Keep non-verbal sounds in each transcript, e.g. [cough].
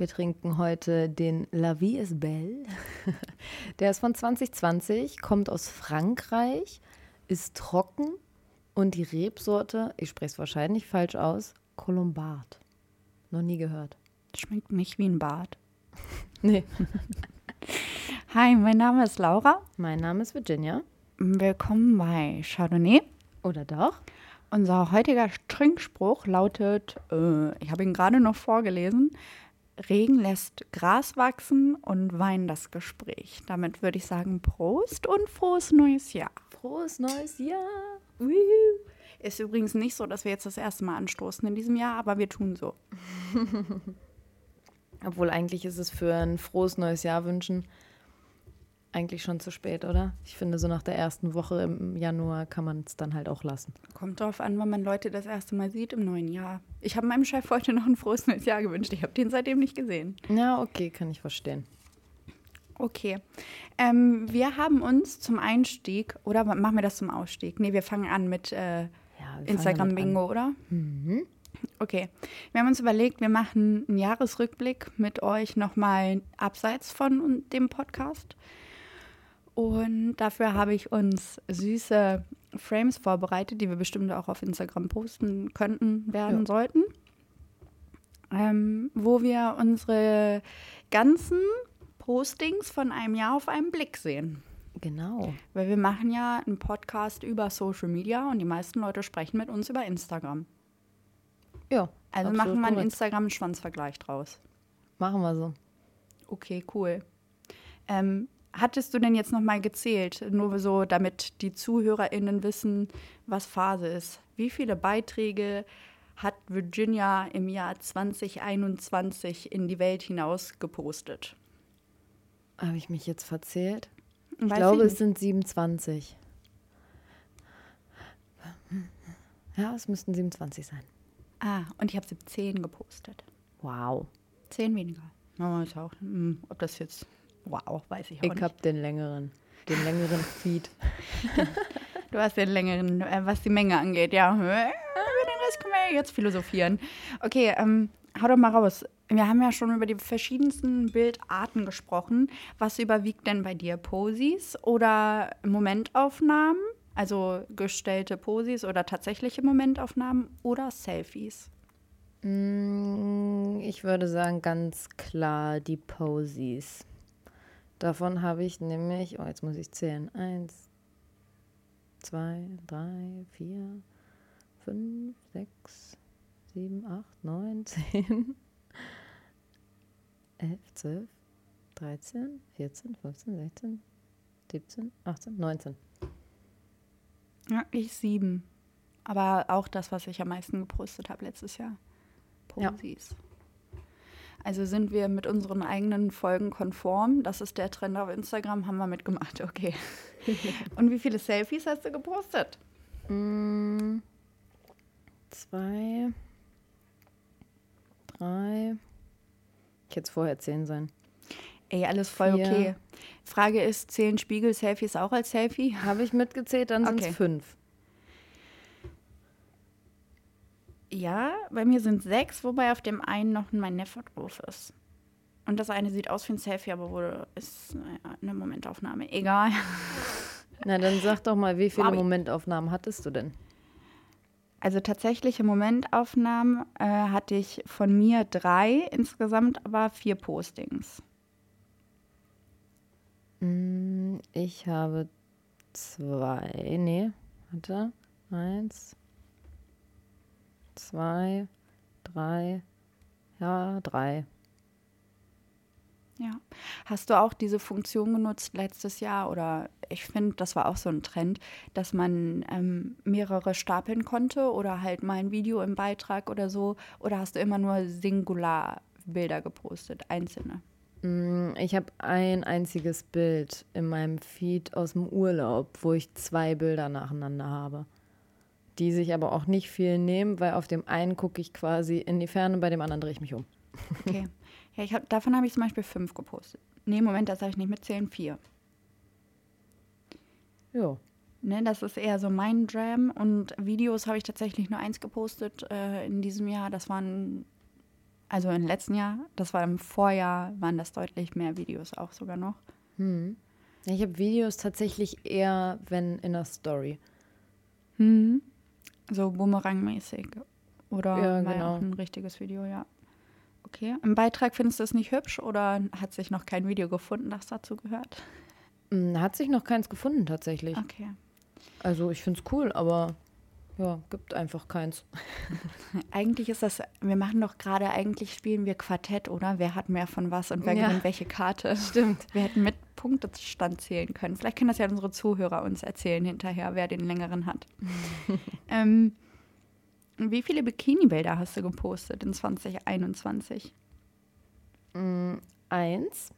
Wir trinken heute den La Vie est Belle. [laughs] Der ist von 2020, kommt aus Frankreich, ist trocken und die Rebsorte, ich spreche es wahrscheinlich falsch aus, Colombard. Noch nie gehört. Schmeckt nicht wie ein Bad. [laughs] Nee. [laughs] Hi, mein Name ist Laura. Mein Name ist Virginia. Willkommen bei Chardonnay. Oder doch? Unser heutiger Trinkspruch lautet, äh, ich habe ihn gerade noch vorgelesen, Regen lässt Gras wachsen und Wein das Gespräch. Damit würde ich sagen, Prost und frohes neues Jahr. Frohes neues Jahr. Woohoo. Ist übrigens nicht so, dass wir jetzt das erste Mal anstoßen in diesem Jahr, aber wir tun so. [laughs] Obwohl eigentlich ist es für ein frohes neues Jahr wünschen eigentlich schon zu spät, oder? Ich finde, so nach der ersten Woche im Januar kann man es dann halt auch lassen. Kommt drauf an, wann man Leute das erste Mal sieht im neuen Jahr. Ich habe meinem Chef heute noch ein frohes neues Jahr gewünscht. Ich habe den seitdem nicht gesehen. Ja, okay, kann ich verstehen. Okay. Ähm, wir haben uns zum Einstieg, oder machen wir das zum Ausstieg? Nee, wir fangen an mit äh, Ja, Instagram-Bingo, oder? Mhm. Okay. Wir haben uns überlegt, wir machen einen Jahresrückblick mit euch nochmal abseits von dem Podcast. Und dafür habe ich uns süße Frames vorbereitet, die wir bestimmt auch auf Instagram posten könnten, werden Ja. sollten. Ähm, wo wir unsere ganzen Postings von einem Jahr auf einen Blick sehen. Genau. Weil wir machen ja einen Podcast über Social Media und die meisten Leute sprechen mit uns über Instagram. Ja. Also machen wir einen. Instagram-Schwanzvergleich draus. Machen wir so. Okay, cool. Ähm, hattest du denn jetzt noch mal gezählt, nur so, damit die ZuhörerInnen wissen, was Phase ist? Wie viele Beiträge hat Virginia im Jahr 2021 in die Welt hinaus gepostet? Habe ich mich jetzt verzählt? Ich Weiß glaube, ich es sind 27. Ja, es müssten 27 sein. Ah, und ich habe 17 gepostet. Wow. Zehn weniger. Ja, ist auch, hm, ob das jetzt, wow, weiß ich auch Ich nicht. habe den längeren, den längeren Feed. [laughs] Du hast den längeren, äh, was die Menge angeht, ja. Über den Rest können wir jetzt philosophieren. Okay, ähm, hau doch mal raus. Wir haben ja schon über die verschiedensten Bildarten gesprochen. Was überwiegt denn bei dir? Posis oder Momentaufnahmen? Also gestellte Posis oder tatsächliche Momentaufnahmen oder Selfies? Mm, Ich würde sagen, ganz klar die Posies. Davon habe ich nämlich, oh, jetzt muss ich zählen. Eins, zwei, drei, vier, fünf, sechs, sieben, acht, neun, [laughs] zehn, elf, zwölf, dreizehn, vierzehn, fünfzehn, sechzehn, siebzehn, achtzehn, neunzehn. Ja, ich sieben. Aber auch das, was ich am meisten gepostet habe letztes Jahr. Ja. Also sind wir mit unseren eigenen Folgen konform. Das ist der Trend auf Instagram, haben wir mitgemacht, okay. [laughs] Und wie viele Selfies hast du gepostet? Mm, Zwei, drei. Ich hätte es vorher zehn sein. Ey, alles voll Vier. okay. Frage ist, zählen Spiegel-Selfies auch als Selfie? Habe ich mitgezählt, dann sind es fünf. Ja, bei mir sind sechs, wobei auf dem einen noch mein Neffe drauf ist. Und das eine sieht aus wie ein Selfie, aber wurde, ist eine Momentaufnahme. Egal. [laughs] Na, dann sag doch mal, wie viele Aber- Momentaufnahmen hattest du denn? Also tatsächliche Momentaufnahmen äh, hatte ich von mir drei, insgesamt aber vier Postings. Mm, Ich habe zwei. Nee, warte. Eins, zwei, drei. Ja, drei. Ja. Hast du auch diese Funktion genutzt letztes Jahr oder ich finde, das war auch so ein Trend, dass man ähm, mehrere stapeln konnte oder halt mal ein Video im Beitrag oder so? Oder hast du immer nur Singularbilder gepostet, einzelne? Mm, Ich habe ein einziges Bild in meinem Feed aus dem Urlaub, wo ich zwei Bilder nacheinander habe. Die sich aber auch nicht viel nehmen, weil auf dem einen gucke ich quasi in die Ferne, bei dem anderen drehe ich mich um. Okay. [laughs] ja, ich hab, davon habe ich zum Beispiel fünf gepostet. Nee, Moment, das habe ich nicht mitzählen, vier. Jo. Ne, das ist eher so mein Jam. Und Videos habe ich tatsächlich nur eins gepostet äh, in diesem Jahr. Das waren Also im letzten Jahr, das war im Vorjahr, waren das deutlich mehr Videos auch sogar noch. Hm. Ich habe Videos tatsächlich eher, wenn in der Story. Mhm. So Boomerang-mäßig. Oder Ja, war genau. auch ein richtiges Video, ja. Okay. Im Beitrag findest du es nicht hübsch oder hat sich noch kein Video gefunden, das dazu gehört? Hm, Hat sich noch keins gefunden tatsächlich. Okay. Also ich finde es cool, aber ja, gibt einfach keins. [laughs] Eigentlich ist das, wir machen doch gerade, eigentlich spielen wir Quartett, oder? Wer hat mehr von was und wer Ja. gewinnt welche Karte? [laughs] Stimmt. Wir hätten mit Punktestand zählen können. Vielleicht können das ja unsere Zuhörer uns erzählen hinterher, wer den längeren hat. [laughs] ähm, wie viele Bikini-Bilder hast du gepostet in 2021? Eins,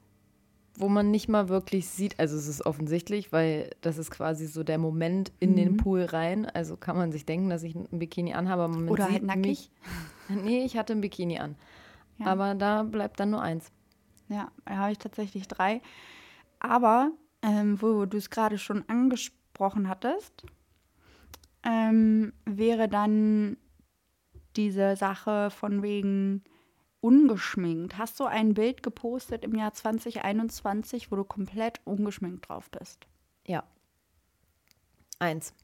wo man nicht mal wirklich sieht, also es ist offensichtlich, weil das ist quasi so der Moment in den Pool rein. Also kann man sich denken, dass ich ein Bikini anhabe, aber man Oder halt nackig? mich. [laughs] Nee, ich hatte ein Bikini an. Ja. Aber da bleibt dann nur eins. Ja, da habe ich tatsächlich drei. Aber, ähm, wo du es gerade schon angesprochen hattest, ähm, wäre dann diese Sache von wegen ungeschminkt. Hast du ein Bild gepostet im Jahr 2021, wo du komplett ungeschminkt drauf bist? Ja. Eins.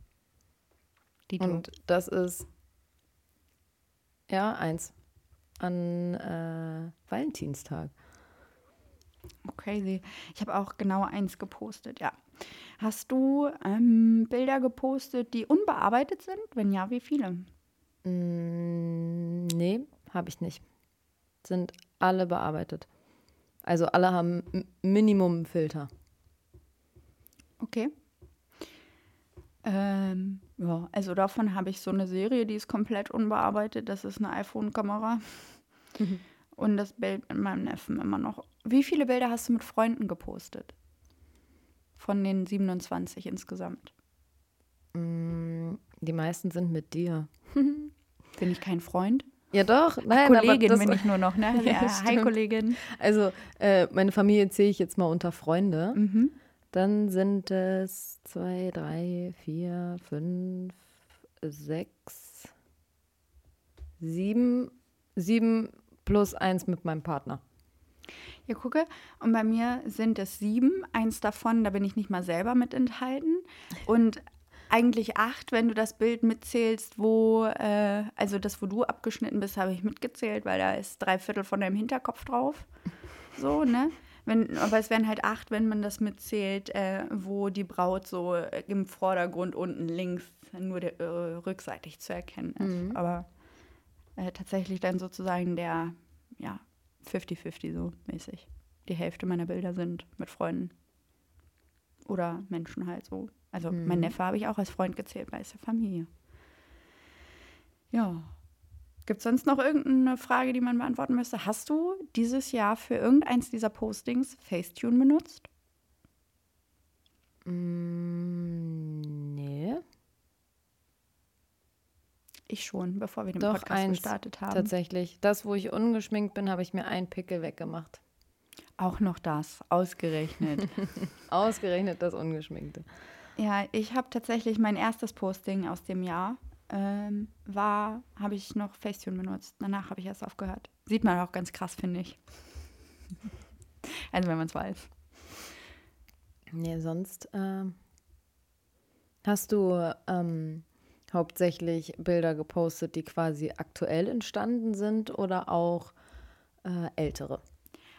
Die Und das ist ja eins. An äh, Valentinstag. Crazy. Ich habe auch genau eins gepostet, ja. Hast du ähm, Bilder gepostet, die unbearbeitet sind? Wenn ja, wie viele? Mm, nee, habe ich nicht. Sind alle bearbeitet. Also alle haben M Minimum Filter. Okay. Ähm, ja, also davon habe ich so eine Serie, die ist komplett unbearbeitet. Das ist eine iPhone-Kamera. [laughs] Und das Bild mit meinem Neffen immer noch. Wie viele Bilder hast du mit Freunden gepostet? Von den 27 insgesamt. Mm, die meisten sind mit dir. [laughs] Bin ich kein Freund? Ja doch, nein, Kollegin aber das, bin ich nur noch, ne? [laughs] Ja, Ja, hi. Kollegin. Also äh, meine Familie zähle ich jetzt mal unter Freunde. Mhm. Dann sind es zwei, drei, vier, fünf, sechs, sieben, sieben plus eins mit meinem Partner. Ja, gucke. Und bei mir sind es sieben. Eins davon, da bin ich nicht mal selber mit enthalten. Und eigentlich acht, wenn du das Bild mitzählst, wo, äh, also das, wo du abgeschnitten bist, habe ich mitgezählt, weil da ist drei Viertel von deinem Hinterkopf drauf. So, ne? Wenn, aber es wären halt acht, wenn man das mitzählt, äh, wo die Braut so im Vordergrund unten links nur der, äh, rückseitig zu erkennen ist. Aber äh, tatsächlich dann sozusagen der, ja, 50-50 so mäßig. Die Hälfte meiner Bilder sind mit Freunden. Oder Menschen halt so. Also mein Neffe habe ich auch als Freund gezählt, weil es ja Familie. Ja. Gibt es sonst noch irgendeine Frage, die man beantworten müsste? Hast du dieses Jahr für irgendeins dieser Postings Facetune benutzt? Mm, nee, Ich schon, bevor wir den doch Podcast eins gestartet haben. tatsächlich. Das, wo ich ungeschminkt bin, habe ich mir einen Pickel weggemacht. Auch noch das, ausgerechnet. [laughs] Ausgerechnet das Ungeschminkte. Ja, ich habe tatsächlich mein erstes Posting aus dem Jahr ähm, war, habe ich noch Facetune benutzt. Danach habe ich erst aufgehört. Sieht man auch ganz krass, finde ich. [laughs] also wenn man es weiß. Nee, sonst ähm, hast du ähm, hauptsächlich Bilder gepostet, die quasi aktuell entstanden sind oder auch äh, ältere?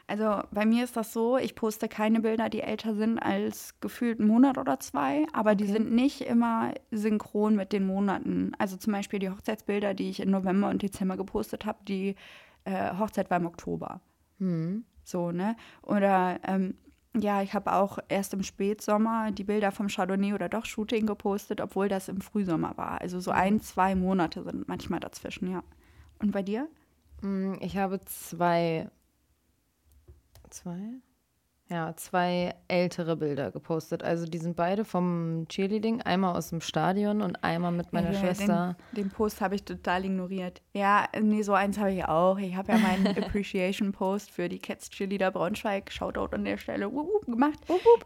Also bei mir ist das so, ich poste keine Bilder, die älter sind als gefühlt einen Monat oder zwei, aber die Okay. sind nicht immer synchron mit den Monaten. Also zum Beispiel die Hochzeitsbilder, die ich im November und Dezember gepostet habe, die äh, Hochzeit war im Oktober. Hm. So, ne? Oder ähm, ja, ich habe auch erst im Spätsommer die Bilder vom Chardonnay oder doch Shooting gepostet, obwohl das im Frühsommer war. Also so ein, zwei Monate sind manchmal dazwischen, ja. Und bei dir? Mm, Ich habe zwei, zwei? Ja, zwei ältere Bilder gepostet. Also die sind beide vom Cheerleading, einmal aus dem Stadion und einmal mit meiner Ja, Schwester. Den, den Post habe ich total ignoriert. Ja, nee, so eins habe ich auch. Ich habe ja meinen [laughs] Appreciation-Post für die Cats Cheerleader Braunschweig, Shoutout an der Stelle, wup, wup, gemacht.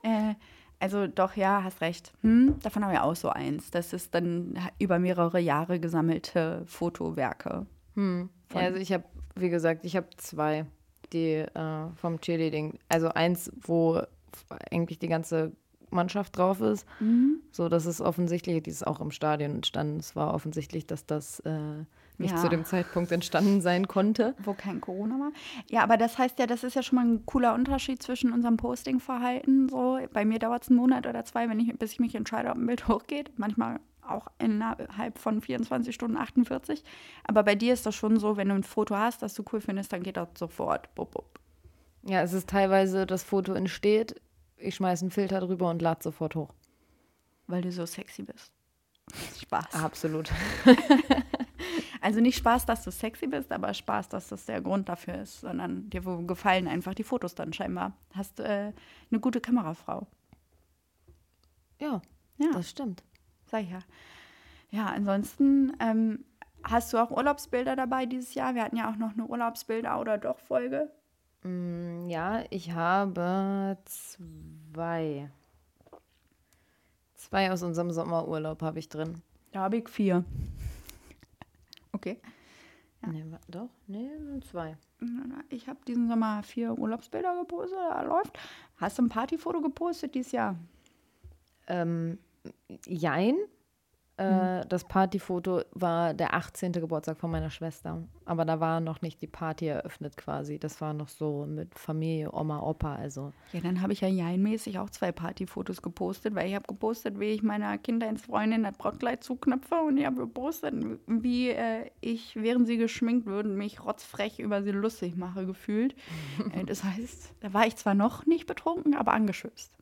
Äh, also doch, ja, hast recht. Hm, davon habe ich auch so eins. Das ist dann über mehrere Jahre gesammelte Fotowerke. Hm. Ja, also ich habe wie gesagt, ich habe zwei, die äh, vom Cheerleading. Also eins, wo eigentlich die ganze Mannschaft drauf ist. Mhm. So, das ist offensichtlich, die ist auch im Stadion entstanden. Es war offensichtlich, dass das äh, nicht Ja. zu dem Zeitpunkt entstanden sein konnte. Wo kein Corona war. Ja, aber das heißt ja, das ist ja schon mal ein cooler Unterschied zwischen unserem Posting-Verhalten. So, bei mir dauert es einen Monat oder zwei, wenn ich, bis ich mich entscheide, ob ein Bild hochgeht. Manchmal auch innerhalb von 24 Stunden 48. Aber bei dir ist das schon so, wenn du ein Foto hast, das du cool findest, dann geht das sofort. Bup, bup. Ja, es ist teilweise, das Foto entsteht, ich schmeiße einen Filter drüber und lade sofort hoch. Weil du so sexy bist. Spaß. Absolut. [laughs] Also nicht Spaß, dass du sexy bist, aber Spaß, dass das der Grund dafür ist, sondern dir gefallen einfach die Fotos dann scheinbar. Hast äh, eine gute Kamerafrau. Ja, Ja, das stimmt. Sag ich ja. Ja, ansonsten ähm, hast du auch Urlaubsbilder dabei dieses Jahr? Wir hatten ja auch noch eine Urlaubsbilder oder doch Folge. Mm, Ja, ich habe zwei. Zwei aus unserem Sommerurlaub habe ich drin. Da habe ich vier. Okay. Nee, wa- doch? Nee, zwei. Ich habe diesen Sommer vier Urlaubsbilder gepostet, da läuft. Hast du ein Partyfoto gepostet dieses Jahr? Ähm, jein. Äh, Mhm. Das Partyfoto war der 18. Geburtstag von meiner Schwester. Aber da war noch nicht die Party eröffnet quasi. Das war noch so mit Familie, Oma, Opa. Also Ja, dann habe ich ja jeinmäßig auch zwei Partyfotos gepostet, weil ich habe gepostet, wie ich meiner Kindheitsfreundin das Brautkleid zuknöpfe und ich habe gepostet, wie äh, ich, während sie geschminkt wird, mich rotzfrech über sie lustig mache, gefühlt. [laughs] äh, das heißt, da war ich zwar noch nicht betrunken, aber angeschützt.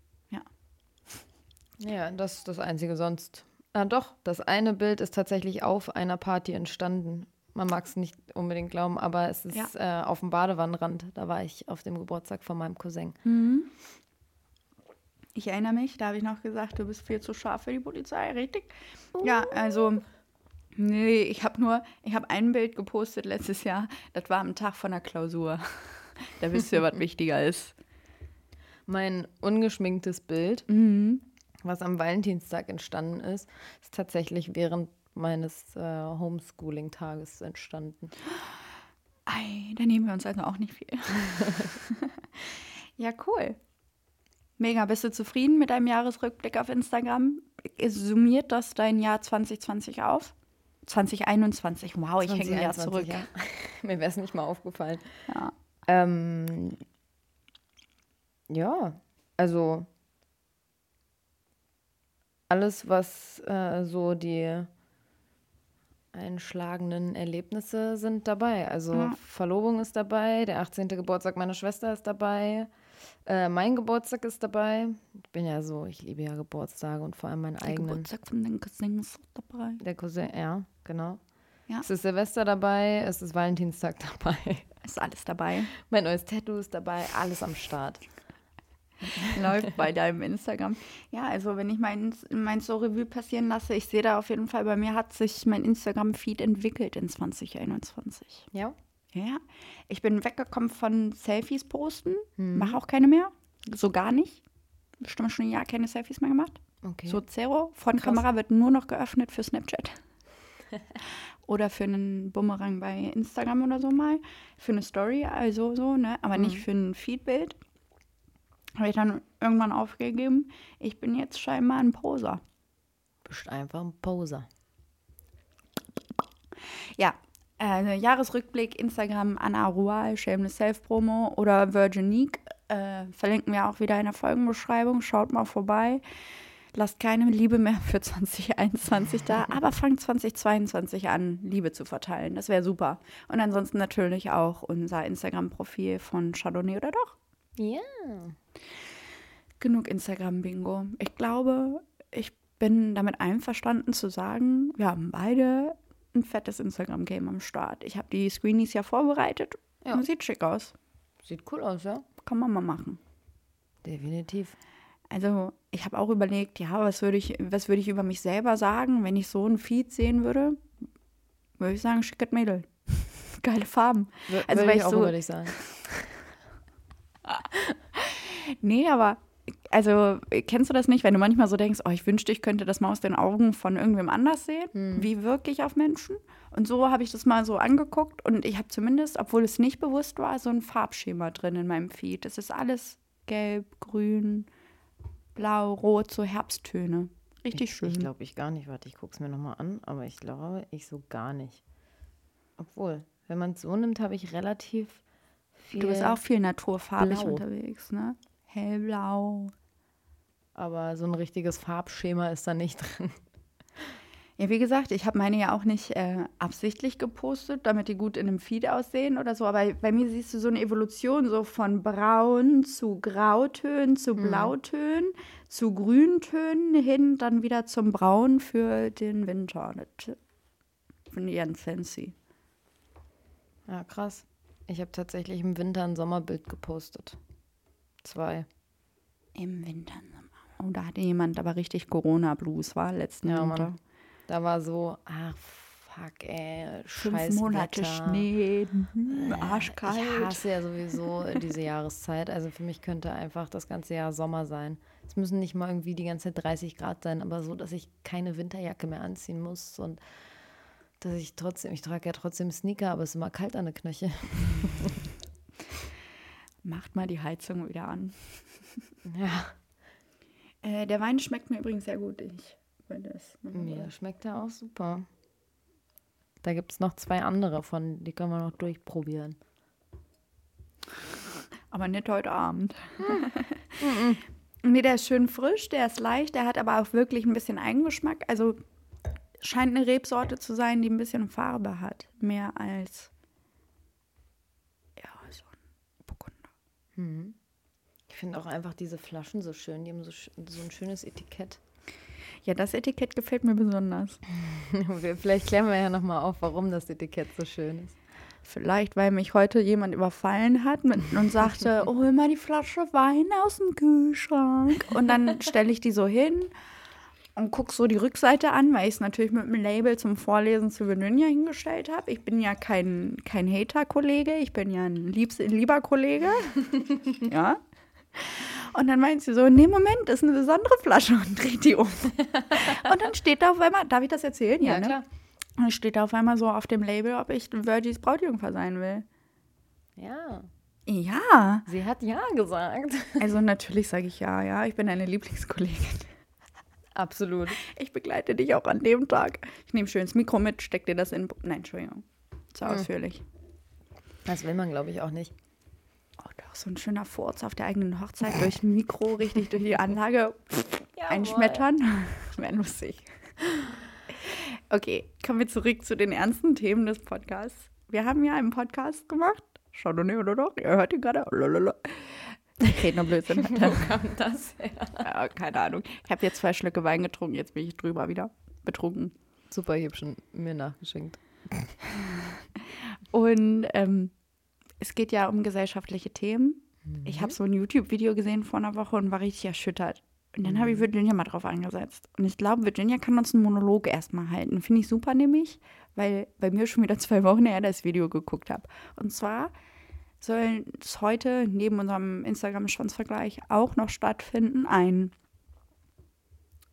Ja. Ja, das ist das Einzige sonst. Ah, doch, das eine Bild ist tatsächlich auf einer Party entstanden. Man mag es nicht unbedingt glauben, aber es ist äh, auf dem Badewannenrand. Da war ich auf dem Geburtstag von meinem Cousin. Ich erinnere mich, da habe ich noch gesagt, du bist viel zu scharf für die Polizei, richtig? Ja, also, nee, ich habe nur, ich habe ein Bild gepostet letztes Jahr, das war am Tag von der Klausur. [laughs] Da wisst ihr, was [laughs] wichtiger ist. Mein ungeschminktes Bild, Mhm. Was am Valentinstag entstanden ist, ist tatsächlich während meines äh, Homeschooling-Tages entstanden. Ei, da nehmen wir uns also auch nicht viel. [laughs] ja, cool. Mega, bist du zufrieden mit deinem Jahresrückblick auf Instagram? Summiert das dein Jahr 2020 auf? 2021, wow, ich hänge ein Jahr 2021, zurück. ja. [laughs] Mir wäre es nicht mal aufgefallen. Ja. Ähm, ja, also alles, was äh, so die einschlagenden Erlebnisse sind dabei. Also Ja. Verlobung ist dabei, der 18. Geburtstag meiner Schwester ist dabei, äh, mein Geburtstag ist dabei. Ich bin ja so, ich liebe ja Geburtstage und vor allem meinen Der eigenen. Geburtstag von den Cousins dabei. Der Cousin, ja, genau. Ja. Es ist Silvester dabei, es ist Valentinstag [laughs] dabei. Ist alles dabei. Mein neues Tattoo ist dabei, alles am Start. [laughs] Läuft bei deinem Instagram. Ja, also wenn ich mein, mein so Revue passieren lasse, ich sehe da auf jeden Fall, bei mir hat sich mein Instagram-Feed entwickelt in 2021. Ja? Ja, ich bin weggekommen von Selfies posten, Mhm. mache auch keine mehr, so gar nicht. Bestimmt schon ein Jahr keine Selfies mehr gemacht. Okay. So Zero. Von Krass. Kamera wird nur noch geöffnet für Snapchat. [laughs] oder für einen Bumerang bei Instagram oder so mal. Für eine Story, also so, ne? Aber nicht Mhm. für ein Feedbild. Habe ich dann irgendwann aufgegeben. Ich bin jetzt scheinbar ein Poser. Bist einfach ein Poser. Ja, äh, Jahresrückblick, Instagram, Anna Rual, Shameless Self-Promo oder Virginique. Äh, verlinken wir auch wieder in der Folgenbeschreibung. Schaut mal vorbei. Lasst keine Liebe mehr für 2021 da, aber fangt 2022 an, Liebe zu verteilen. Das wäre super. Und ansonsten natürlich auch unser Instagram-Profil von Chardonnay oder doch. Ja. Genug Instagram-Bingo. Ich glaube, ich bin damit einverstanden zu sagen, wir haben beide ein fettes Instagram-Game am Start. Ich habe die Screenies ja vorbereitet. Ja. Und sieht schick aus. Sieht cool aus, ja? Kann man mal machen. Definitiv. Also, ich habe auch überlegt, ja, was würde ich, was würde ich über mich selber sagen, wenn ich so ein Feed sehen würde? Würde ich sagen, schickes Mädel. [laughs] Geile Farben. W Also, würde ich ich auch so- dich sagen. [laughs] Nee, aber also kennst du das nicht, wenn du manchmal so denkst, oh, ich wünschte, ich könnte das mal aus den Augen von irgendwem anders sehen? Hm. Wie wirke ich auf Menschen? Und so habe ich das mal so angeguckt und ich habe zumindest, obwohl es nicht bewusst war, so ein Farbschema drin in meinem Feed. Es ist alles gelb, grün, blau, rot, so Herbsttöne. Richtig ich, schön. Ich glaube ich gar nicht. Warte, ich gucke es mir nochmal an, aber ich glaube, ich so gar nicht. Obwohl, wenn man es so nimmt, habe ich relativ viel. du bist auch viel naturfarbig Blau. unterwegs, ne? Hellblau. Aber so ein richtiges Farbschema ist da nicht [laughs] drin. Ja, wie gesagt, ich habe meine ja auch nicht äh, absichtlich gepostet, damit die gut in einem Feed aussehen oder so. Aber bei mir siehst du so eine Evolution so von Braun zu Grautönen, zu Blautönen, zu Grüntönen hin, dann wieder zum Braun für den Winter. Das finde ich ganz fancy. Ja, krass. Ich habe tatsächlich im Winter ein Sommerbild gepostet. Zwei. Im Winter. Oh, da hatte jemand aber richtig Corona-Blues, war letzten Ja, Winter. Mann. Da war so, ach, fuck, ey, Fünf scheiß Monate Wetter. Schnee, mhm, arschkalt. Ich hasse ja sowieso diese Jahreszeit. Also für mich könnte einfach das ganze Jahr Sommer sein. Es müssen nicht mal irgendwie die ganze Zeit 30 Grad sein, aber so, dass ich keine Winterjacke mehr anziehen muss und dass ich trotzdem, ich trage ja trotzdem Sneaker, aber es ist immer kalt an der Knöchel. [laughs] Macht mal die Heizung wieder an. [laughs] Ja, Äh, der Wein schmeckt mir übrigens sehr gut. Ich finde es. mir schmeckt der auch super. Da gibt es noch zwei andere von, die können wir noch durchprobieren. Aber nicht heute Abend. [laughs] nee, der ist schön frisch, der ist leicht, der hat aber auch wirklich ein bisschen Eigengeschmack. Also scheint eine Rebsorte zu sein, die ein bisschen Farbe hat. Mehr als ja, so ein Burgunder. Ich finde auch einfach diese Flaschen so schön. Die haben so, so ein schönes Etikett. Ja, das Etikett gefällt mir besonders. [laughs] Vielleicht klären wir ja nochmal auf, warum das Etikett so schön ist. Vielleicht, weil mich heute jemand überfallen hat mit, und sagte, [laughs] oh, hol mal die Flasche Wein aus dem Kühlschrank. Und dann stelle ich die so hin und gucke so die Rückseite an, weil ich es natürlich mit einem Label zum Vorlesen zu Virginia hingestellt habe. Ich bin ja kein, kein Hater-Kollege, ich bin ja ein liebs, lieber Kollege. [laughs] ja. Und dann meint sie so, nee, Moment, das ist eine besondere Flasche und dreht die um. und dann steht da auf einmal, darf ich das erzählen? ne? Und dann steht da auf einmal so auf dem Label, ob ich Virgis Brautjungfer sein will. Ja, Ja, sie hat ja gesagt. also natürlich sage ich ja, ja, ich bin deine Lieblingskollegin. Absolut. Ich begleite dich auch an dem Tag. Ich nehme schön das Mikro mit, steck dir das in. Nein, Entschuldigung. Zu ausführlich. Das will man, glaube ich, auch nicht. Oh, doch, so ein schöner Furz auf der eigenen Hochzeit durch ein Mikro, richtig durch die Anlage einschmettern. [laughs] Wäre lustig. Okay, kommen wir zurück zu den ernsten Themen des Podcasts. Wir haben ja einen Podcast gemacht. Chardonnay oder doch? Ihr hört ihn gerade. Lalalala. Ich rede nur Blödsinn. [laughs] Wo kam das her? Ja, keine Ahnung. Ich habe jetzt zwei Schlücke Wein getrunken, jetzt bin ich drüber wieder betrunken. Super, ich habe schon mir nachgeschenkt. Und ähm, es geht ja um gesellschaftliche Themen. Ich habe so ein YouTube-Video gesehen vor einer Woche und war richtig erschüttert. Und dann habe ich Virginia mal drauf angesetzt. Und ich glaube, Virginia kann uns einen Monolog erstmal halten. Finde ich super nämlich, weil bei mir schon wieder [laughs] zwei Wochen her das Video geguckt habe. Und zwar soll es heute neben unserem Instagram-Schwanzvergleich auch noch stattfinden ein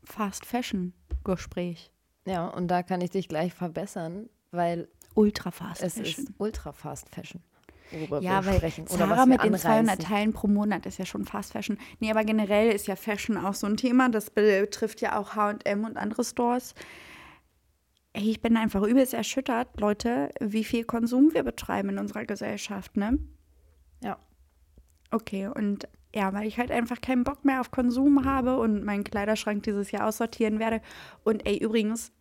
Fast-Fashion-Gespräch. Ja, und da kann ich dich gleich verbessern, weil Ultra Fast es Fashion. ist ultra fast Fashion. Worüber Ja, wir weil sprechen. Oder wir mit den anreißen. 200 Teilen pro Monat ist ja schon Fast Fashion. Nee, aber generell ist ja Fashion auch so ein Thema. Das betrifft ja auch H&M und andere Stores. Ey, ich bin einfach übelst erschüttert, Leute, wie viel Konsum wir betreiben in unserer Gesellschaft, ne? Okay, und ja, weil ich halt einfach keinen Bock mehr auf Konsum habe und meinen Kleiderschrank dieses Jahr aussortieren werde. Und ey, übrigens,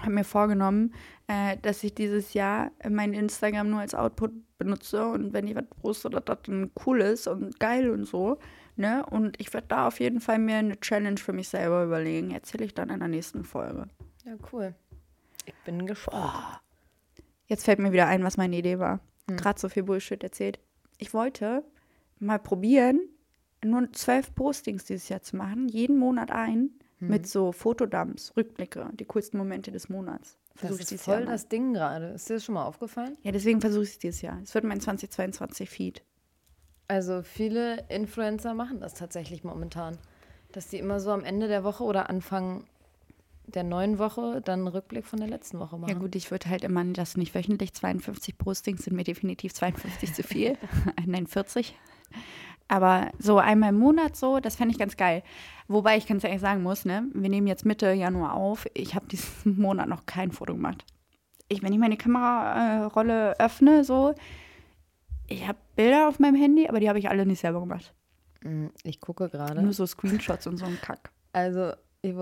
habe mir vorgenommen, äh, dass ich dieses Jahr mein Instagram nur als Output benutze und wenn ich was poste, dass das dann cool ist und geil und so. Ne? Und ich werde da auf jeden Fall mir eine Challenge für mich selber überlegen. Erzähle ich dann in der nächsten Folge. Ja, cool. Ich bin gespannt. Jetzt fällt mir wieder ein, was meine Idee war. Gerade so viel Bullshit erzählt. Ich wollte mal probieren, nur zwölf Postings dieses Jahr zu machen, jeden Monat ein, mit so Fotodumps, Rückblicke, die coolsten Momente des Monats. Das Versuch ich ist voll Jahr mal. das Ding gerade. Ist dir das schon mal aufgefallen? Ja, deswegen versuche ich es dieses Jahr. Es wird mein 2022 Feed. Also viele Influencer machen das tatsächlich momentan. Dass die immer so am Ende der Woche oder Anfang der neuen Woche dann einen Rückblick von der letzten Woche machen. Ja gut, ich würde halt immer das nicht wöchentlich. 52 Postings sind mir definitiv 52 zu viel. [laughs] Nein, 40. Aber so einmal im Monat so, das fände ich ganz geil. Wobei ich ganz ehrlich sagen muss, ne, wir nehmen jetzt Mitte Januar auf. Ich habe diesen [laughs] Monat noch kein Foto gemacht. Ich, wenn ich meine Kamerarolle öffne, so, ich habe Bilder auf meinem Handy, aber die habe ich alle nicht selber gemacht. Mm, Ich gucke gerade. Nur so Screenshots und so ein Kack. [laughs] Also, ich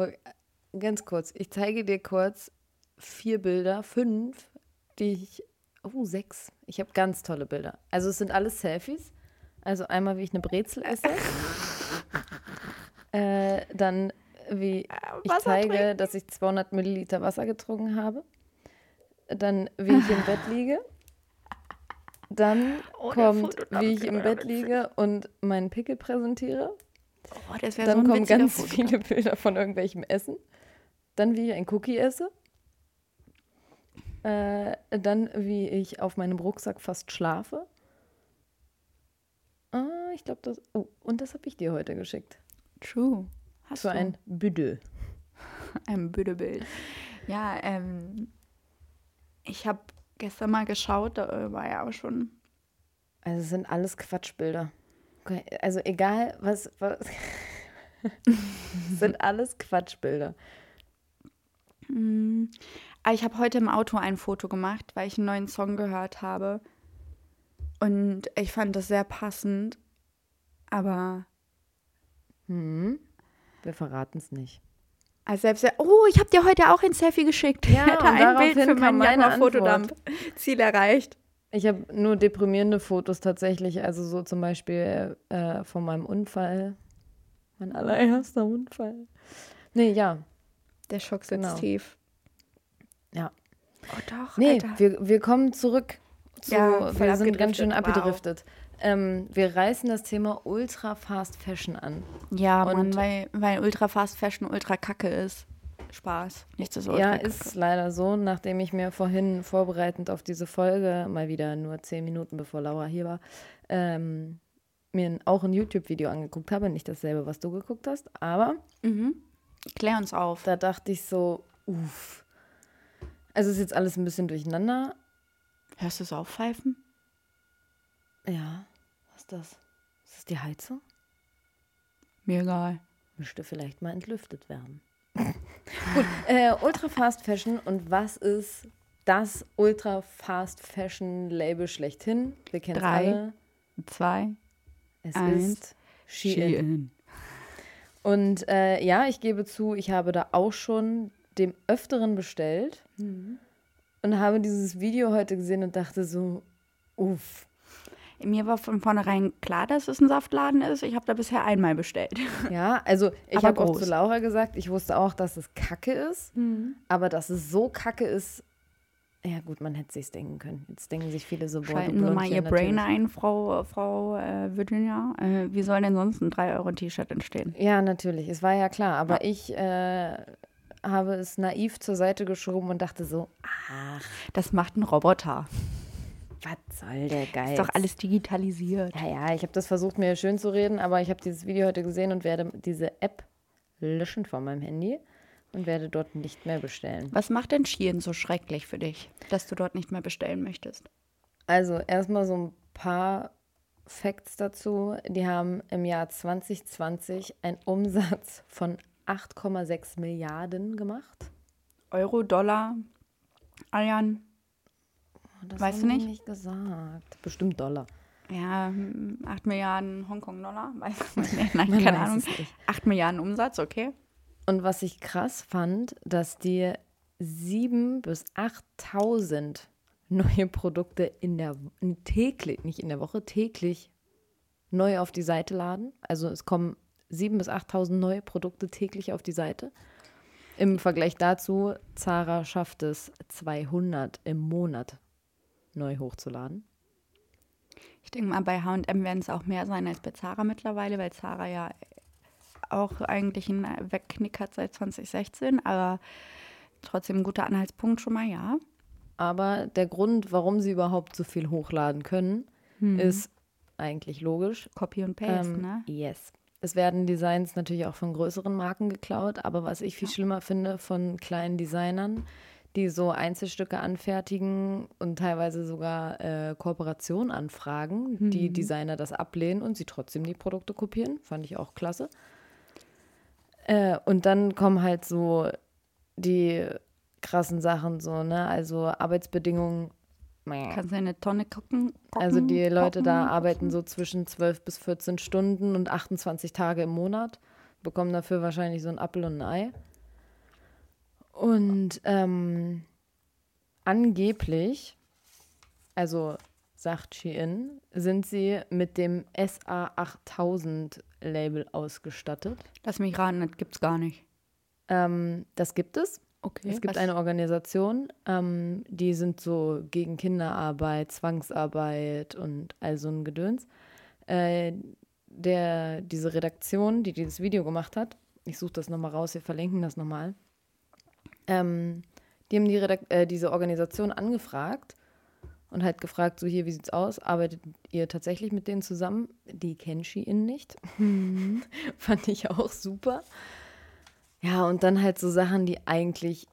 ganz kurz, ich zeige dir kurz vier Bilder, fünf, die ich. Oh, sechs. Ich habe ganz tolle Bilder. Also, es sind alles Selfies. Also, einmal, wie ich eine Brezel esse. äh, dann, wie ich Wasser zeige, trinken. dass ich 200 Milliliter Wasser getrunken habe. Dann, wie ich im Bett liege. Dann Oh, kommt, wie ich im Bett liege und meinen Pickel präsentiere. Oh, so Dann ein kommen ganz Foto. viele Bilder von irgendwelchem Essen. Dann, wie ich ein Cookie esse. Äh, dann, wie ich auf meinem Rucksack fast schlafe. Ah, ich glaube, das. Oh, und das habe ich dir heute geschickt. True. Hast Für du ein Büdel. [laughs] ein Büdebild. Ja, ähm, ich habe gestern mal geschaut, da war ja auch schon. Also, es sind alles Quatschbilder. Okay, Also, egal, was. was [laughs] sind alles Quatschbilder. Mm, ah, ich habe heute im Auto ein Foto gemacht, weil ich einen neuen Song gehört habe. Und ich fand das sehr passend. Aber Hm. Wir verraten es nicht. also selbst, oh, ich habe dir heute auch ein Selfie geschickt. Ja, [laughs] ich hatte ein Bild für meinen meine Januar-Fotodump. Ziel erreicht. Ich habe nur deprimierende Fotos tatsächlich, also so zum Beispiel äh, von meinem Unfall. Mein allererster Unfall. Nee, ja. Der Schock sitzt Genau. tief. Ja. Oh doch, Nee, Alter. wir, wir kommen zurück. Zu, Ja, wir sind ganz schön abgedriftet, wow. Ähm, wir reißen das Thema Ultra Fast Fashion an. Ja, Mann, Und- weil, weil Ultra Fast Fashion ultra kacke ist. Spaß. Nichts ist ultra Ja, kacke. ist leider so, nachdem ich mir vorhin vorbereitend auf diese Folge, mal wieder nur zehn Minuten bevor Laura hier war, ähm, mir auch ein YouTube-Video angeguckt habe. Nicht dasselbe, was du geguckt hast, aber Mhm. Klär uns auf. da dachte ich so, uff. Also ist jetzt alles ein bisschen durcheinander. Hörst du es aufpfeifen? Ja, was ist das? Ist das die Heizung? Mir egal. Müsste vielleicht mal entlüftet werden. [laughs] Gut, äh, Ultra Fast Fashion und was ist das Ultra Fast Fashion Label schlechthin? Wir kennen es Drei. alle. Zwei. Es Eins. ist Shein. Und äh, ja, ich gebe zu, ich habe da auch schon dem Öfteren bestellt und habe dieses Video heute gesehen und dachte so, uff. Mir war von vornherein klar, dass es ein Saftladen ist. Ich habe da bisher einmal bestellt. [laughs] Ja, also ich habe auch zu Laura gesagt, ich wusste auch, dass es Kacke ist, aber dass es so Kacke ist, ja gut, man hätte sich's denken können. Jetzt denken sich viele so, boah, Schalten Sie mal Ihr Brain ein, Frau, Frau äh, Virginia. Äh, wie soll denn sonst ein 3-Euro-T-Shirt entstehen? Ja, natürlich, es war ja klar, aber ich äh, habe es naiv zur Seite geschoben und dachte so, ach, Das macht ein Roboter. was soll der Geiz? Ist doch alles digitalisiert. Ja, ja, ich habe das versucht, mir schön zu reden, aber ich habe dieses Video heute gesehen und werde diese App löschen von meinem Handy und werde dort nicht mehr bestellen. Was macht denn Shein so schrecklich für dich, dass du dort nicht mehr bestellen möchtest? Also erstmal so ein paar Facts dazu. Die haben im Jahr 2020 einen Umsatz von 8,6 Milliarden gemacht. Euro, Dollar, Eiern. Das Weißt du nicht? nicht gesagt. Bestimmt Dollar. Ja, hm, 8 Milliarden Hongkong-Dollar. [laughs] [laughs] Nein, keine Ahnung. es nicht. 8 Milliarden Umsatz, okay. Und was ich krass fand, dass die 7.000 bis 8.000 neue Produkte in der täglich, nicht in der Woche, täglich neu auf die Seite laden. Also es kommen 7.000 bis 8.000 neue Produkte täglich auf die Seite. Im Vergleich dazu, Zara schafft es 200 im Monat neu hochzuladen. Ich denke mal, bei H&M werden es auch mehr sein als bei Zara mittlerweile, weil Zara ja auch eigentlich einen Wegknick hat seit 2016, aber trotzdem ein guter Anhaltspunkt schon mal, ja. Aber der Grund, warum sie überhaupt so viel hochladen können, ist eigentlich logisch. Copy und Paste, Ähm, ne? Yes. Es werden Designs natürlich auch von größeren Marken geklaut, aber was ich viel schlimmer finde, von kleinen Designern, die so Einzelstücke anfertigen und teilweise sogar äh, Kooperationen anfragen, die Designer das ablehnen und sie trotzdem die Produkte kopieren. Fand ich auch klasse. Äh, und dann kommen halt so die krassen Sachen, so, ne? Also Arbeitsbedingungen. Kannst du in eine Tonne gucken? Also die Leute da arbeiten so zwischen 12 bis 14 Stunden und 28 Tage im Monat, bekommen dafür wahrscheinlich so ein Apfel und ein Ei. Und ähm, angeblich, also sagt Shein, sind sie mit dem SA8000 Label ausgestattet. Lass mich raten, das gibt's gar nicht. Ähm, das gibt es. Okay. Es gibt was- eine Organisation, ähm, die sind so gegen Kinderarbeit, Zwangsarbeit und all so ein Gedöns. Äh, der, diese Redaktion, die dieses Video gemacht hat, ich suche das nochmal raus, wir verlinken das nochmal, ähm, die haben die Redak äh, diese Organisation angefragt und halt gefragt, so hier, wie sieht's aus? Arbeitet ihr tatsächlich mit denen zusammen? Die kennen Shein nicht. [laughs] Fand ich auch super. Ja, und dann halt so Sachen, die eigentlich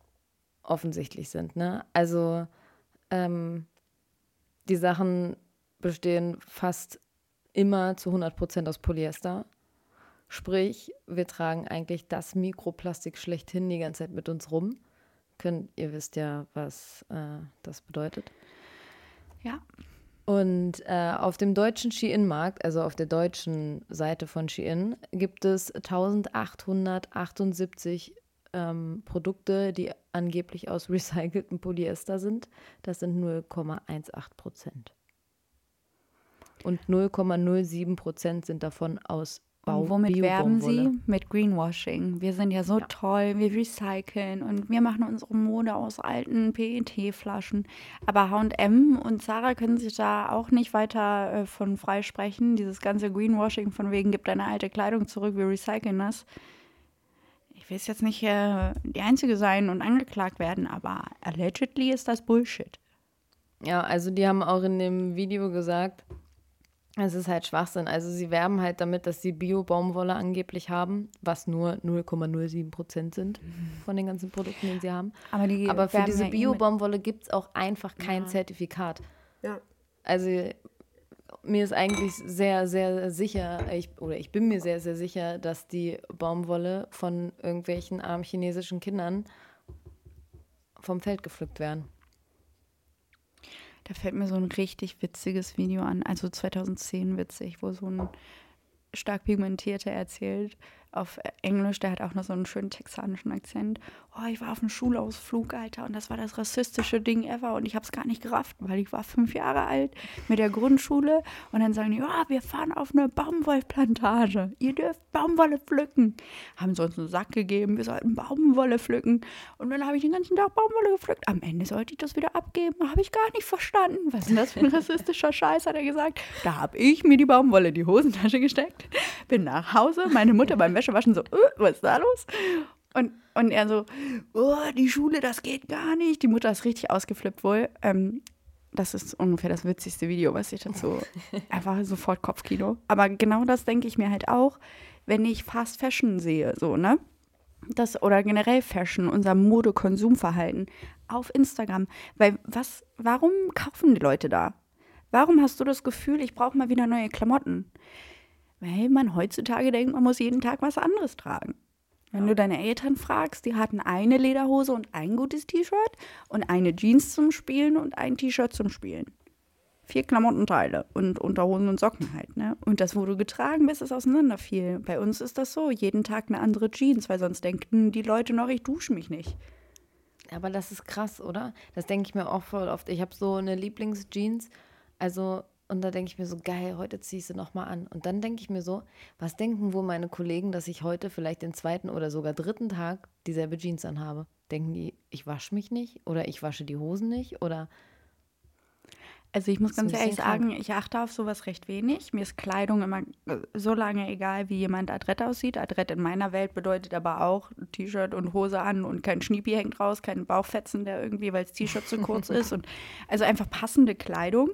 offensichtlich sind, ne? Also ähm, die Sachen bestehen fast immer zu 100% aus Polyester. Sprich, wir tragen eigentlich das Mikroplastik schlechthin die ganze Zeit mit uns rum. Könnt, ihr wisst ja, was äh, das bedeutet. Ja. Und äh, auf dem deutschen Shein-Markt, also auf der deutschen Seite von Shein, gibt es 1878 ähm, Produkte, die angeblich aus recyceltem Polyester sind. Das sind 0,18 Prozent. Und 0,07 Prozent sind davon aus Bau Und womit werben sie? Mit Greenwashing. Wir sind ja so toll, wir recyceln und wir machen unsere Mode aus alten PET-Flaschen. Aber H&M und Zara können sich da auch nicht weiter äh, von freisprechen. Dieses ganze Greenwashing von wegen, gib deine alte Kleidung zurück, wir recyceln das. Ich will jetzt nicht äh, die Einzige sein und angeklagt werden, aber allegedly ist das Bullshit. Ja, also die haben auch in dem Video gesagt, es ist halt Schwachsinn. Also sie werben halt damit, dass sie Bio-Baumwolle angeblich haben, was nur 0,07 Prozent sind von den ganzen Produkten, die sie haben. Aber, die Aber für diese ja eh Bio-Baumwolle gibt es auch einfach kein Zertifikat. Also mir ist eigentlich sehr, sehr sicher, ich, oder ich bin mir sehr, sehr sicher, dass die Baumwolle von irgendwelchen armen chinesischen Kindern vom Feld gepflückt werden. Da fällt mir so ein richtig witziges Video an, also 2010 witzig, wo so ein stark pigmentierter erzählt auf Englisch, der hat auch noch so einen schönen texanischen Akzent. Oh, ich war auf einem Schulausflug, Alter, und das war das rassistische Ding ever und ich habe es gar nicht gerafft, weil ich war fünf Jahre alt mit der Grundschule und dann sagen die, oh, wir fahren auf eine Baumwollplantage, ihr dürft Baumwolle pflücken. Haben sie uns einen Sack gegeben, wir sollten Baumwolle pflücken und dann habe ich den ganzen Tag Baumwolle gepflückt. Am Ende sollte ich das wieder abgeben, habe ich gar nicht verstanden. Was ist denn das für ein [laughs] rassistischer Scheiß, hat er gesagt. Da habe ich mir die Baumwolle in die Hosentasche gesteckt, bin nach Hause, meine Mutter beim Wäschewaschen so, äh, was ist da los? Und, und er so, oh, die Schule, das geht gar nicht. Die Mutter ist richtig ausgeflippt wohl. Ähm, das ist ungefähr das witzigste Video, was ich dazu [laughs] einfach sofort Kopfkino. Aber genau das denke ich mir halt auch, wenn ich Fast Fashion sehe, so, ne? Das oder generell Fashion, unser Modekonsumverhalten auf Instagram. Weil was, warum kaufen die Leute da? Warum hast du das Gefühl, ich brauche mal wieder neue Klamotten? Weil man heutzutage denkt, man muss jeden Tag was anderes tragen. Wenn du deine Eltern fragst, die hatten eine Lederhose und ein gutes T-Shirt und eine Jeans zum Spielen und ein T-Shirt zum Spielen. Vier Klamottenteile und Unterhosen und Socken halt, ne? Und das, wo du getragen bist, ist auseinanderfiel. Bei uns ist das so, jeden Tag eine andere Jeans, weil sonst denken die Leute noch, ich dusche mich nicht. Aber das ist krass, oder? Das denke ich mir auch voll oft. Ich habe so eine Lieblingsjeans, also und da denke ich mir so, geil, heute ziehe ich sie nochmal an. Und dann denke ich mir so, was denken wohl meine Kollegen, dass ich heute vielleicht den zweiten oder sogar dritten Tag dieselbe Jeans anhabe? Denken die, ich wasche mich nicht oder ich wasche die Hosen nicht oder Also ich muss ganz ehrlich krank. sagen, ich achte auf sowas recht wenig. Mir ist Kleidung immer äh, so lange egal, wie jemand adrett aussieht. Adrett in meiner Welt bedeutet aber auch T-Shirt und Hose an und kein Schniepi hängt raus, kein Bauchfetzen, der irgendwie, weil das T-Shirt zu kurz [laughs] ist. Und also einfach passende Kleidung.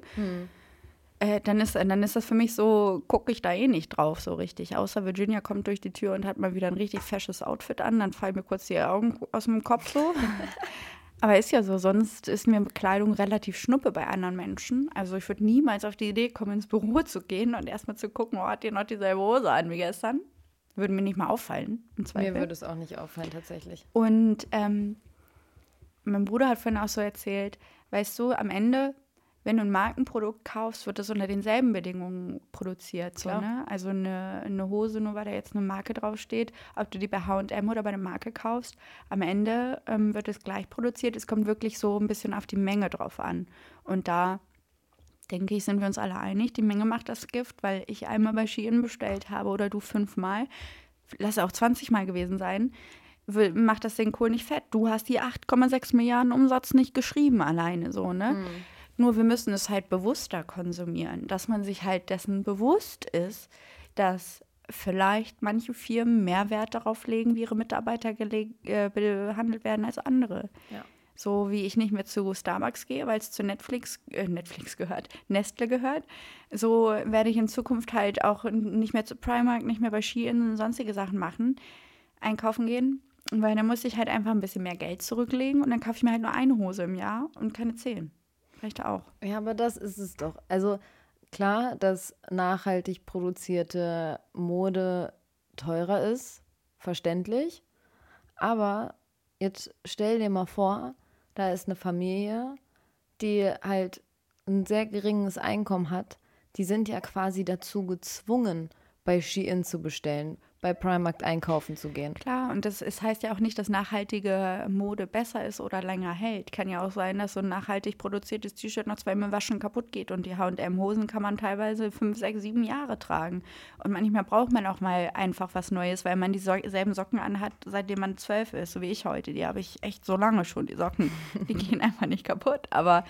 Äh, dann, ist, dann ist das für mich so, gucke ich da eh nicht drauf so richtig. Außer Virginia kommt durch die Tür und hat mal wieder ein richtig fesches Outfit an, dann fallen mir kurz die Augen aus dem Kopf so. [laughs] Aber ist ja so, sonst ist mir Kleidung relativ schnuppe bei anderen Menschen. Also ich würde niemals auf die Idee kommen, ins Büro zu gehen und erstmal zu gucken, oh, hat ihr noch dieselbe Hose an wie gestern? Würde mir nicht mal auffallen. Mir würde es auch nicht auffallen, tatsächlich. Und ähm, mein Bruder hat vorhin auch so erzählt, weißt du, am Ende wenn du ein Markenprodukt kaufst, wird das unter denselben Bedingungen produziert. So, ne? Also eine, eine Hose, nur weil da jetzt eine Marke draufsteht, ob du die bei HM oder bei einer Marke kaufst, am Ende ähm, wird es gleich produziert. Es kommt wirklich so ein bisschen auf die Menge drauf an. Und da denke ich, sind wir uns alle einig, die Menge macht das Gift, weil ich einmal bei Shein bestellt habe oder du fünfmal, lass auch 20 Mal gewesen sein, macht das den Kohl nicht fett. Du hast die 8,6 Milliarden Umsatz nicht geschrieben alleine so, ne? Mhm. Nur wir müssen es halt bewusster konsumieren, dass man sich halt dessen bewusst ist, dass vielleicht manche Firmen mehr Wert darauf legen, wie ihre Mitarbeiter äh, behandelt werden als andere. Ja. So wie ich nicht mehr zu Starbucks gehe, weil es zu Netflix, äh, Netflix gehört, Nestle gehört. So werde ich in Zukunft halt auch nicht mehr zu Primark, nicht mehr bei Shein und sonstige Sachen machen, einkaufen gehen. Weil dann muss ich halt einfach ein bisschen mehr Geld zurücklegen und dann kaufe ich mir halt nur eine Hose im Jahr und keine zehn. Reicht auch. Ja, aber das ist es doch. Also klar, dass nachhaltig produzierte Mode teurer ist, verständlich. Aber jetzt stell dir mal vor, da ist eine Familie, die halt ein sehr geringes Einkommen hat. Die sind ja quasi dazu gezwungen, bei Shein zu bestellen, bei Primark einkaufen zu gehen. Klar, und das ist, heißt ja auch nicht, dass nachhaltige Mode besser ist oder länger hält. Kann ja auch sein, dass so ein nachhaltig produziertes T-Shirt nach zweimal Waschen kaputt geht und die H&M-Hosen kann man teilweise fünf, sechs, sieben Jahre tragen. Und manchmal braucht man auch mal einfach was Neues, weil man dieselben Socken anhat, seitdem man zwölf ist, so wie ich heute. Die habe ich echt so lange schon, die Socken. Die [laughs] gehen einfach nicht kaputt. Aber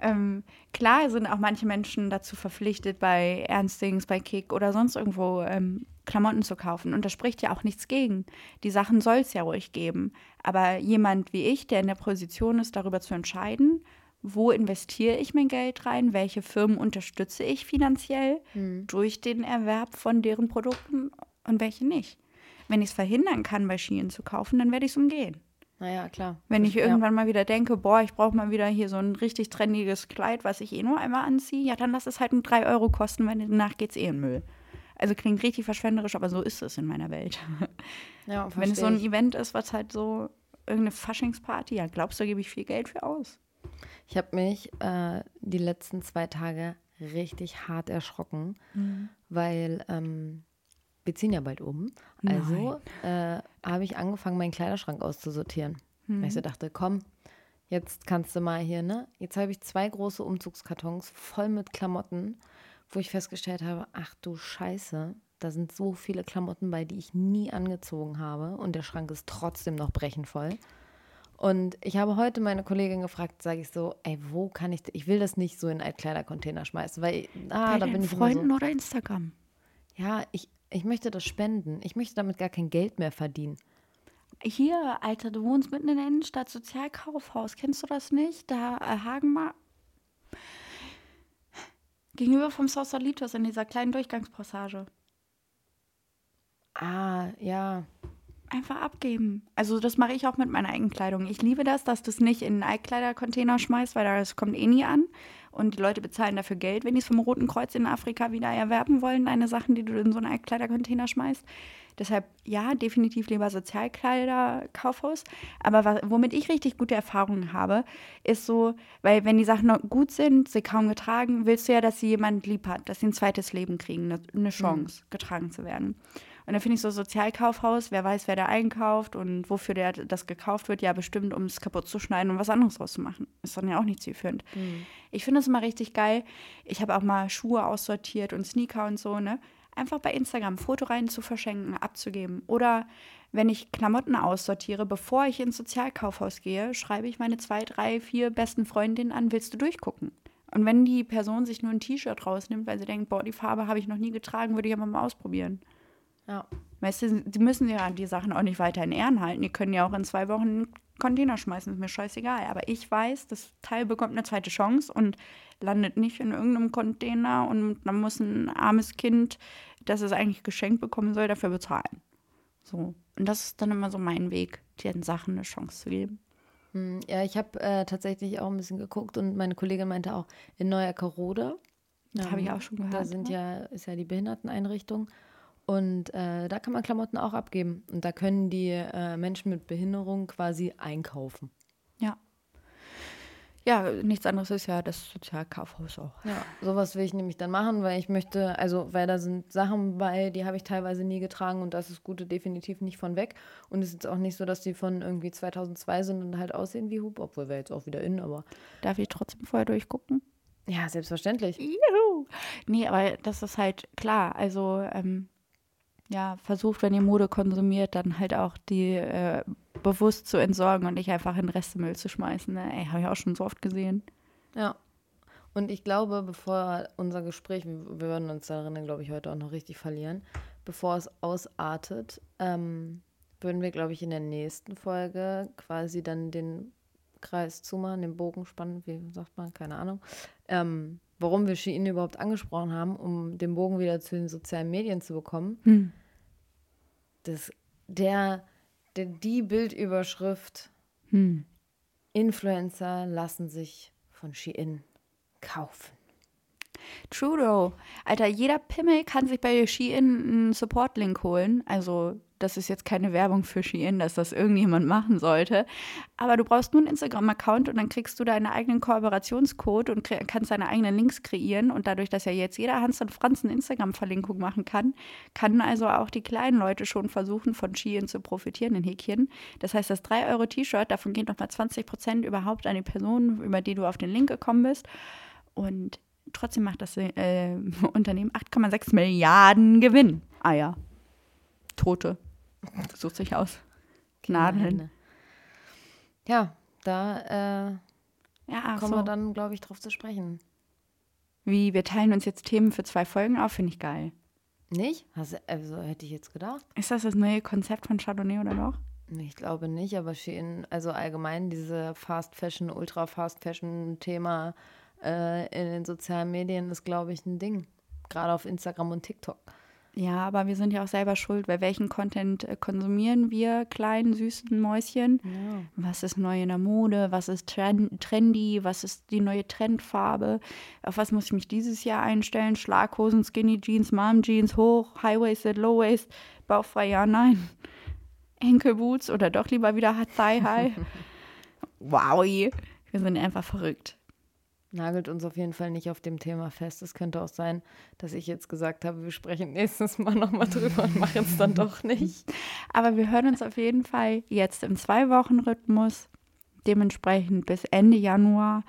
ähm, klar sind auch manche Menschen dazu verpflichtet, bei Ernstings, bei Kick oder sonst irgendwo ähm, Klamotten zu kaufen. Und da spricht ja auch nichts gegen. Die Sachen soll es ja ruhig geben. Aber jemand wie ich, der in der Position ist, darüber zu entscheiden, wo investiere ich mein Geld rein, welche Firmen unterstütze ich finanziell hm. durch den Erwerb von deren Produkten und welche nicht. Wenn ich es verhindern kann, bei Schienen zu kaufen, dann werde ich es umgehen. Naja, klar. Wenn ich irgendwann ja. mal wieder denke, boah, ich brauche mal wieder hier so ein richtig trendiges Kleid, was ich eh nur einmal anziehe, ja, dann lass es halt nur drei Euro kosten, weil danach geht es eh in Müll. Also klingt richtig verschwenderisch, aber so ist es in meiner Welt. Ja, [laughs] Wenn es so ein. Event ist, was halt so irgendeine Faschingsparty, ja, glaubst du, gebe ich viel Geld für aus? Ich habe mich äh, die letzten zwei Tage richtig hart erschrocken, mhm. weil ähm, wir ziehen ja bald um. Also äh, habe ich angefangen, meinen Kleiderschrank auszusortieren. Mhm. Weil ich so dachte, komm, jetzt kannst du mal hier, ne? Jetzt habe ich zwei große Umzugskartons voll mit Klamotten wo ich festgestellt habe, ach du Scheiße, da sind so viele Klamotten bei, die ich nie angezogen habe und der Schrank ist trotzdem noch brechenvoll. Und ich habe heute meine Kollegin gefragt, sage ich so, ey, wo kann ich, ich will das nicht so in einen Altkleidercontainer schmeißen, weil, ah, Bei da bin ich Freunden so, oder Instagram? Ja, ich, ich möchte das spenden. Ich möchte damit gar kein Geld mehr verdienen. Hier, Alter, du wohnst mitten in der Innenstadt, Sozialkaufhaus. Kennst du das nicht? Da äh, Hagenmar Gegenüber vom Sausalitos in dieser kleinen Durchgangspassage. Ah, ja. Einfach abgeben. Also das mache ich auch mit meiner eigenen Kleidung. Ich liebe das, dass du es nicht in einen Altkleidercontainer schmeißt, weil das kommt eh nie an. Und die Leute bezahlen dafür Geld, wenn die es vom Roten Kreuz in Afrika wieder erwerben wollen, deine Sachen, die du in so einen Altkleidercontainer schmeißt. Deshalb ja, definitiv lieber Sozialkleider-Kaufhaus. Aber womit ich richtig gute Erfahrungen habe, ist so, weil wenn die Sachen noch gut sind, sie kaum getragen, willst du ja, dass sie jemand lieb hat, dass sie ein zweites Leben kriegen, eine, eine Chance, mhm. getragen zu werden. Und dann finde ich so Sozialkaufhaus, wer weiß, wer da einkauft und wofür der das gekauft wird, ja bestimmt, um es kaputt zu schneiden und was anderes draus zu machen. Ist dann ja auch nicht zielführend. Mhm. Ich finde das immer richtig geil. Ich habe auch mal Schuhe aussortiert und Sneaker und so, ne? einfach bei Instagram Foto rein zu verschenken, abzugeben. Oder wenn ich Klamotten aussortiere, bevor ich ins Sozialkaufhaus gehe, schreibe ich meine zwei, drei, vier besten Freundinnen an, willst du durchgucken? Und wenn die Person sich nur ein T-Shirt rausnimmt, weil sie denkt, boah, die Farbe habe ich noch nie getragen, würde ich aber mal ausprobieren. Ja. Weißt du, die müssen ja die Sachen auch nicht weiter in Ehren halten. Die können ja auch in zwei Wochen Container schmeißen, ist mir scheißegal. Aber ich weiß, das Teil bekommt eine zweite Chance und landet nicht in irgendeinem Container und dann muss ein armes Kind, das es eigentlich geschenkt bekommen soll, dafür bezahlen. So. Und das ist dann immer so mein Weg, den Sachen eine Chance zu geben. Hm, Ja, ich habe äh, tatsächlich auch ein bisschen geguckt und meine Kollegin meinte auch in Neuerkarode. Das habe ich auch schon gehört. Da sind ja, ist ja die Behinderteneinrichtung. Und äh, da kann man Klamotten auch abgeben. Und da können die äh, Menschen mit Behinderung quasi einkaufen. Ja. Ja, nichts anderes ist ja das Sozialkaufhaus auch. Ja, sowas will ich nämlich dann machen, weil ich möchte, also weil da sind Sachen bei, die habe ich teilweise nie getragen und das ist Gute definitiv nicht von weg. Und es ist auch nicht so, dass die von irgendwie 2002 sind und halt aussehen wie Hub, obwohl wir jetzt auch wieder in, aber Darf ich trotzdem vorher durchgucken? ja, selbstverständlich. Juhu. Nee, aber das ist halt klar. Also, ähm, ja, versucht, wenn ihr Mode konsumiert, dann halt auch die äh, bewusst zu entsorgen und nicht einfach in Restemüll zu schmeißen. Ne? Ey, habe ich auch schon so oft gesehen. Ja. Und ich glaube, bevor unser Gespräch, wir wir würden uns darin, glaube ich, heute auch noch richtig verlieren, bevor es ausartet, ähm, würden wir, glaube ich, in der nächsten Folge quasi dann den Kreis zumachen, den Bogen spannen, wie sagt man, keine Ahnung, ähm, warum wir Shein überhaupt angesprochen haben, um den Bogen wieder zu den sozialen Medien zu bekommen. Hm. Das, der, der, die Bildüberschrift Hm. Influencer lassen sich von Shein kaufen. Trudeau. Alter, jeder Pimmel kann sich bei Shein einen Support-Link holen. Also, das ist jetzt keine Werbung für Shein, dass das irgendjemand machen sollte. Aber du brauchst nur einen Instagram-Account und dann kriegst du deinen eigenen Kooperationscode und kannst deine eigenen Links kreieren. Und dadurch, dass ja jetzt jeder Hans und Franz eine Instagram-Verlinkung machen kann, kann also auch die kleinen Leute schon versuchen, von Shein zu profitieren in Häkchen. Das heißt, das 3-Euro-T-Shirt, davon geht nochmal 20% überhaupt an die Person, über die du auf den Link gekommen bist. Und trotzdem macht das äh, [laughs] Unternehmen 8,6 Milliarden Gewinn. Ah ja. Tote. Sucht sich aus. Nadeln. Ja, da äh, Ja, kommen so. wir dann, glaube ich, drauf zu sprechen. Wie, wir teilen uns jetzt Themen für zwei Folgen auf, finde ich geil. Nicht? Du- also hätte ich jetzt gedacht. Ist das das neue Konzept von Chardonnay oder doch? Ich glaube nicht, aber Shein, also allgemein diese Fast Fashion, Ultra Fast Fashion Thema äh, in den sozialen Medien ist, glaube ich, ein Ding. Gerade auf Instagram und TikTok. Ja, aber wir sind ja auch selber schuld, weil welchen Content äh, konsumieren wir, kleinen, süßen Mäuschen? Ja. Was ist neu in der Mode? Was ist trend trendy? Was ist die neue Trendfarbe? Auf was muss ich mich dieses Jahr einstellen? Schlaghosen, Skinny Jeans, Mom Jeans, hoch, High-Waisted, Low-Waist, bauchfrei, ja, nein. Enkelboots oder doch lieber wieder Thigh High? [laughs] wow, wir sind einfach verrückt. Nagelt uns auf jeden Fall nicht auf dem Thema fest. Es könnte auch sein, dass ich jetzt gesagt habe, wir sprechen nächstes Mal nochmal drüber und machen es dann doch nicht. [laughs] Aber wir hören uns auf jeden Fall jetzt im Zwei-Wochen-Rhythmus. Dementsprechend bis Ende Januar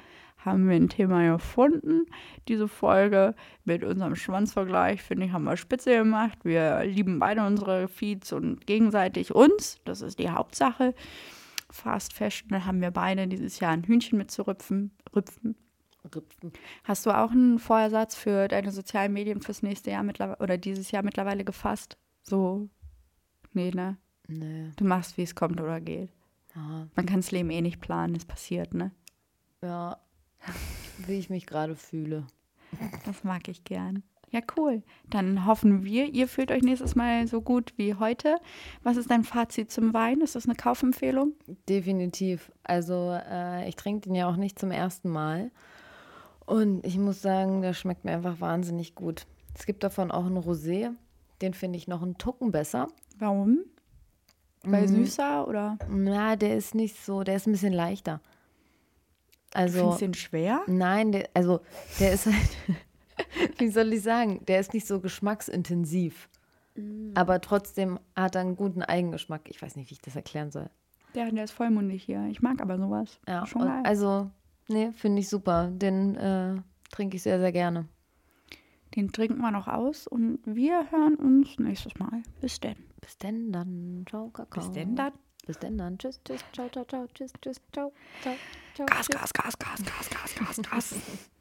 haben wir ein Thema gefunden. Diese Folge mit unserem Schwanzvergleich, finde ich, haben wir spitze gemacht. Wir lieben beide unsere Feeds und gegenseitig uns. Das ist die Hauptsache. Fast Fashion, haben wir beide dieses Jahr ein Hühnchen mit zu rüpfen. rüpfen. Rüpfen. Hast du auch einen Vorsatz für deine sozialen Medien fürs nächste Jahr mittlerweile oder dieses Jahr mittlerweile gefasst? So, nee, ne? Nee. Du machst, wie es kommt oder geht. Ja, Man kann das Leben eh nicht planen, es passiert, ne? ja. Wie ich mich gerade fühle. Das mag ich gern. Ja, cool. Dann hoffen wir, ihr fühlt euch nächstes Mal so gut wie heute. Was ist dein Fazit zum Wein? Ist das eine Kaufempfehlung? Definitiv. Also äh, ich trinke den ja auch nicht zum ersten Mal. Und ich muss sagen, der schmeckt mir einfach wahnsinnig gut. Es gibt davon auch einen Rosé. Den finde ich noch einen Tucken besser. Warum? Weil Mhm. süßer oder? Na, der ist nicht so, der ist ein bisschen leichter. Also, Findest du den schwer? nein, der, also der ist halt, [laughs] wie soll ich sagen, der ist nicht so geschmacksintensiv. Aber trotzdem hat er einen guten Eigengeschmack. Ich weiß nicht, wie ich das erklären soll. Ja, der ist vollmundig hier. Ich mag aber sowas. Ja, Schon geil. also, nee, finde ich super. Den äh, trinke ich sehr, sehr gerne. Den trinken wir noch aus und wir hören uns nächstes Mal. Bis denn. Bis denn dann. Ciao, Kakao. Bis denn dann. Bis denn dann. Tschüss, tschüss, ciao, ciao, ciao, tschüss, tschüss, ciao, ciao, ciao. Gas, tschüss. Gas, Gas, Gas, Gas, Gas, Gas, Gas. [laughs]